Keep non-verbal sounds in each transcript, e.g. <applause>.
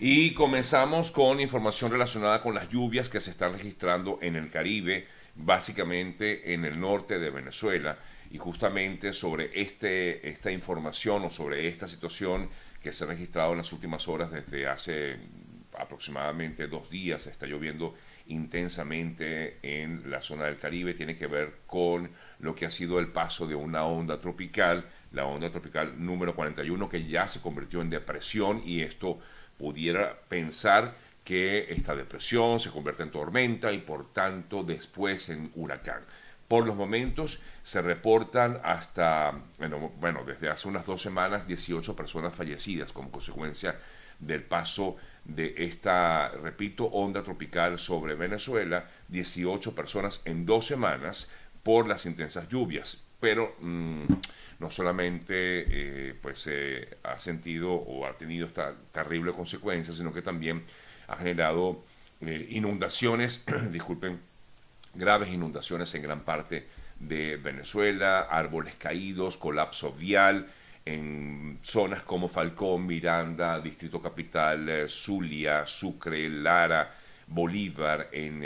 Y comenzamos con información relacionada con las lluvias que se están registrando en el Caribe, básicamente en el norte de Venezuela. Y justamente sobre este, esta información o sobre esta situación que se ha registrado en las últimas horas desde hace aproximadamente dos días, está lloviendo intensamente en la zona del Caribe, tiene que ver con lo que ha sido el paso de una onda tropical, la onda tropical número 41, que ya se convirtió en depresión y esto pudiera pensar que esta depresión se convierte en tormenta y por tanto después en huracán. Por los momentos se reportan hasta, bueno, bueno, desde hace unas dos semanas, 18 personas fallecidas como consecuencia del paso de esta, repito, onda tropical sobre Venezuela, 18 personas en dos semanas por las intensas lluvias. Pero mm, no solamente eh, pues ha sentido o ha tenido esta terrible consecuencia, sino que también ha generado eh, inundaciones, <clears throat> disculpen, graves inundaciones en gran parte de Venezuela, árboles caídos, colapso vial en zonas como Falcón, Miranda, Distrito Capital, eh, Zulia, Sucre, Lara, Bolívar, en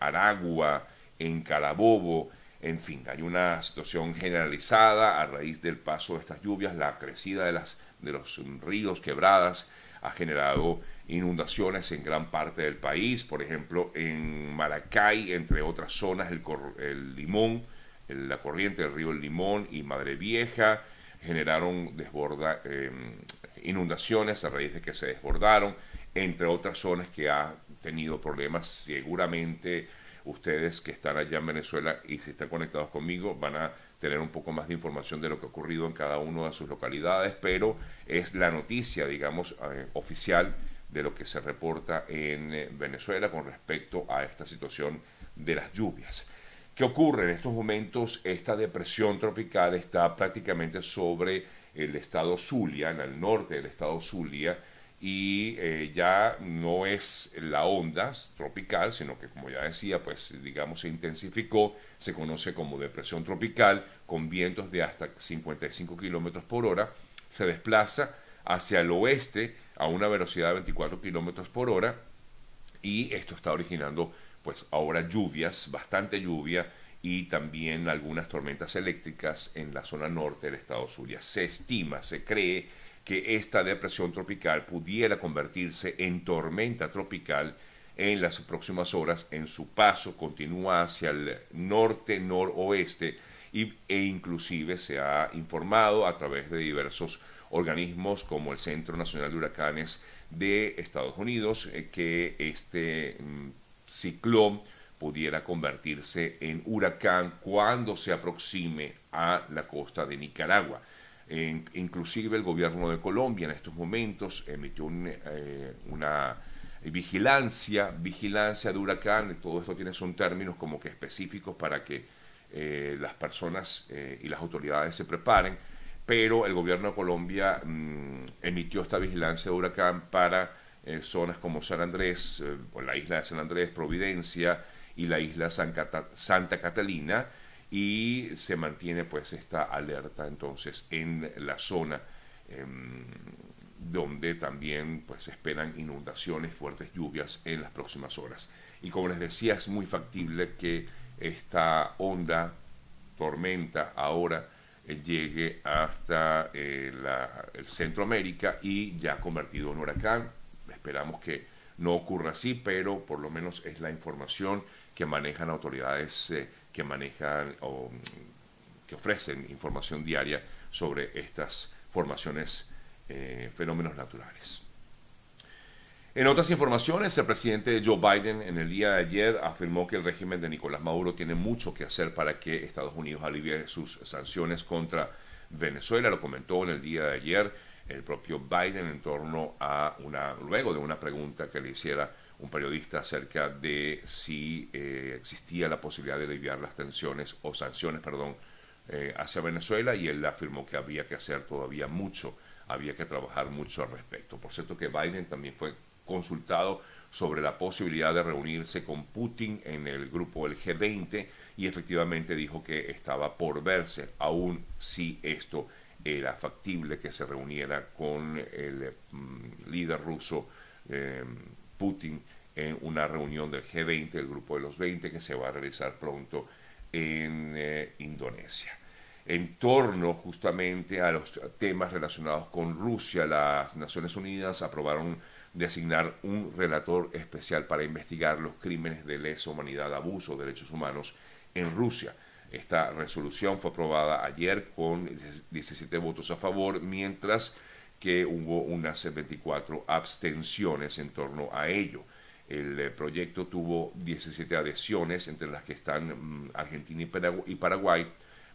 Aragua, en Carabobo, en fin, hay una situación generalizada a raíz del paso de estas lluvias, la crecida de, las, de los ríos, quebradas, ha generado inundaciones en gran parte del país, por ejemplo en Maracay, entre otras zonas, el, Limón, la corriente del río El Limón y Madre Vieja generaron desborda, em, inundaciones a raíz de que se desbordaron, entre otras zonas que ha tenido problemas seguramente ustedes que están allá en Venezuela y si están conectados conmigo van a tener un poco más de información de lo que ha ocurrido en cada una de sus localidades, pero es la noticia, digamos, eh, oficial de lo que se reporta en eh, Venezuela con respecto a esta situación de las lluvias. ¿Qué ocurre en estos momentos? Esta depresión tropical está prácticamente sobre el estado Zulia, en el norte del estado Zulia, y eh, ya no es la onda tropical, sino que como ya decía, pues digamos se intensificó, se conoce como depresión tropical, con vientos de hasta 55 kilómetros por hora, se desplaza hacia el oeste a una velocidad de 24 kilómetros por hora y esto está originando pues ahora lluvias, bastante lluvia y también algunas tormentas eléctricas en la zona norte del estado Zulia. Se estima, se cree que esta depresión tropical pudiera convertirse en tormenta tropical en las próximas horas en su paso continúa hacia el norte noroeste y, e inclusive se ha informado a través de diversos organismos como el Centro Nacional de Huracanes de Estados Unidos eh, que este mm, ciclón pudiera convertirse en huracán cuando se aproxime a la costa de Nicaragua inclusive el gobierno de Colombia en estos momentos emitió eh, una vigilancia, vigilancia de huracán, todo esto tiene son términos como que específicos para que eh, las personas eh, y las autoridades se preparen, pero el gobierno de Colombia mm, emitió esta vigilancia de huracán para zonas como San Andrés, o la isla de San Andrés, Providencia y la isla Santa Catalina, y se mantiene pues esta alerta entonces en la zona em, donde también pues esperan inundaciones, fuertes lluvias en las próximas horas. Y como les decía, es muy factible que esta onda, tormenta, ahora eh, llegue hasta eh, el Centroamérica y ya convertido en huracán. Esperamos que no ocurra así, pero por lo menos es la información que manejan autoridades. Que manejan o mm, que ofrecen información diaria sobre estas formaciones, eh, fenómenos naturales. En otras informaciones, el presidente Joe Biden en el día de ayer afirmó que el régimen de Nicolás Maduro tiene mucho que hacer para que Estados Unidos alivie sus sanciones contra Venezuela. Lo comentó en el día de ayer el propio Biden en torno a una, luego de una pregunta que le hiciera un periodista acerca de si eh, existía la posibilidad de aliviar las tensiones o sanciones, perdón, eh, hacia Venezuela y él afirmó que había que hacer todavía mucho, había que trabajar mucho al respecto. Por cierto que Biden también fue consultado sobre la posibilidad de reunirse con Putin en el grupo del G20 y efectivamente dijo que estaba por verse aún si esto era factible que se reuniera con el mm, líder ruso Putin en una reunión del G20, el grupo de los 20, que se va a realizar pronto en Indonesia en torno justamente a los temas relacionados con Rusia. Las Naciones Unidas aprobaron designar un relator especial para investigar los crímenes de lesa humanidad, abuso de derechos humanos en Rusia. Esta resolución fue aprobada ayer con 17 votos a favor, mientras que hubo unas 24 abstenciones en torno a ello. El eh, proyecto tuvo 17 adhesiones, entre las que están mm, Argentina y Paraguay,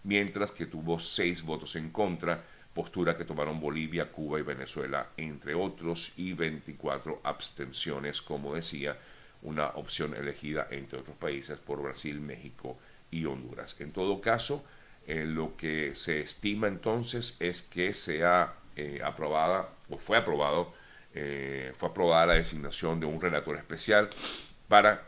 mientras que tuvo seis votos en contra, postura que tomaron Bolivia, Cuba y Venezuela, entre otros, y 24 abstenciones, como decía, una opción elegida entre otros países por Brasil, México y Honduras. En todo caso, eh, lo que se estima entonces es que sea eh, aprobada, o fue aprobado, eh, fue aprobada la designación de un relator especial para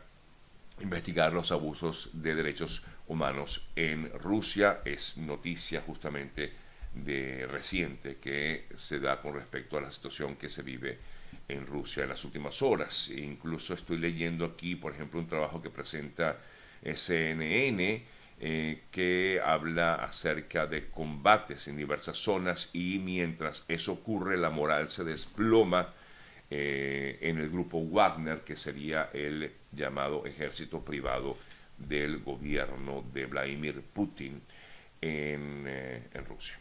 investigar los abusos de derechos humanos en Rusia. Es noticia justamente de reciente que se da con respecto a la situación que se vive en Rusia en las últimas horas. Incluso estoy leyendo aquí, por ejemplo, un trabajo que presenta CNN eh, que habla acerca de combates en diversas zonas y mientras eso ocurre la moral se desploma eh, en el grupo Wagner, que sería el llamado ejército privado del gobierno de Vladimir Putin en, eh, en Rusia.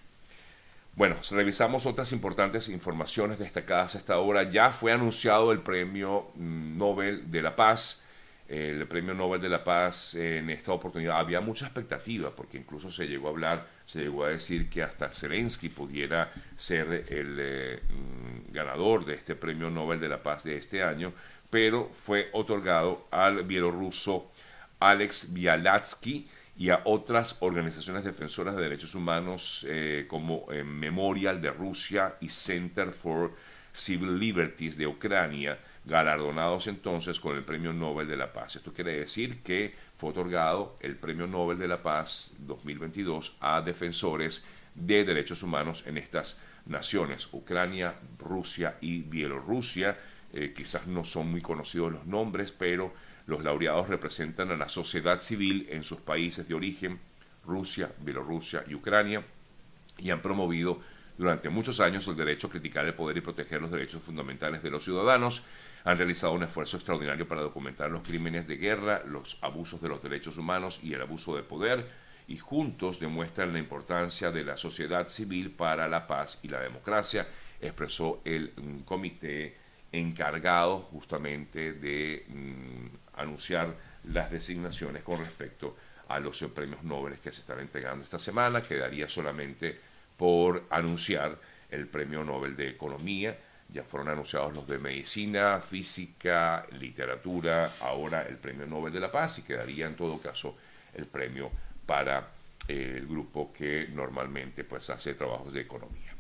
Bueno, revisamos otras importantes informaciones destacadas hasta ahora. Ya fue anunciado el premio mm, Nobel de la Paz. El premio Nobel de la Paz en esta oportunidad había mucha expectativa porque incluso se llegó a hablar, se llegó a decir que hasta Zelensky pudiera ser el eh, mm, ganador de este premio Nobel de la Paz de este año, pero fue otorgado al bielorruso Alex Bialatsky y a otras organizaciones defensoras de derechos humanos eh, como eh, Memorial de Rusia y Center for Civil Liberties de Ucrania, galardonados entonces con el Premio Nobel de la Paz. Esto quiere decir que fue otorgado el Premio Nobel de la Paz 2022 a defensores de derechos humanos en estas naciones, Ucrania, Rusia y Bielorrusia. Eh, quizás no son muy conocidos los nombres, pero los laureados representan a la sociedad civil en sus países de origen, Rusia, Bielorrusia y Ucrania, y han promovido durante muchos años el derecho a criticar el poder y proteger los derechos fundamentales de los ciudadanos. Han realizado un esfuerzo extraordinario para documentar los crímenes de guerra, los abusos de los derechos humanos y el abuso de poder, y juntos demuestran la importancia de la sociedad civil para la paz y la democracia, expresó el mm, comité encargado justamente de mm, anunciar las designaciones con respecto a los premios Nobel que se están entregando esta semana. Quedaría solamente por anunciar el premio Nobel de Economía. Ya fueron anunciados los de Medicina, Física, Literatura, ahora el premio Nobel de la Paz y quedaría en todo caso el premio para eh, el grupo que normalmente pues hace trabajos de economía.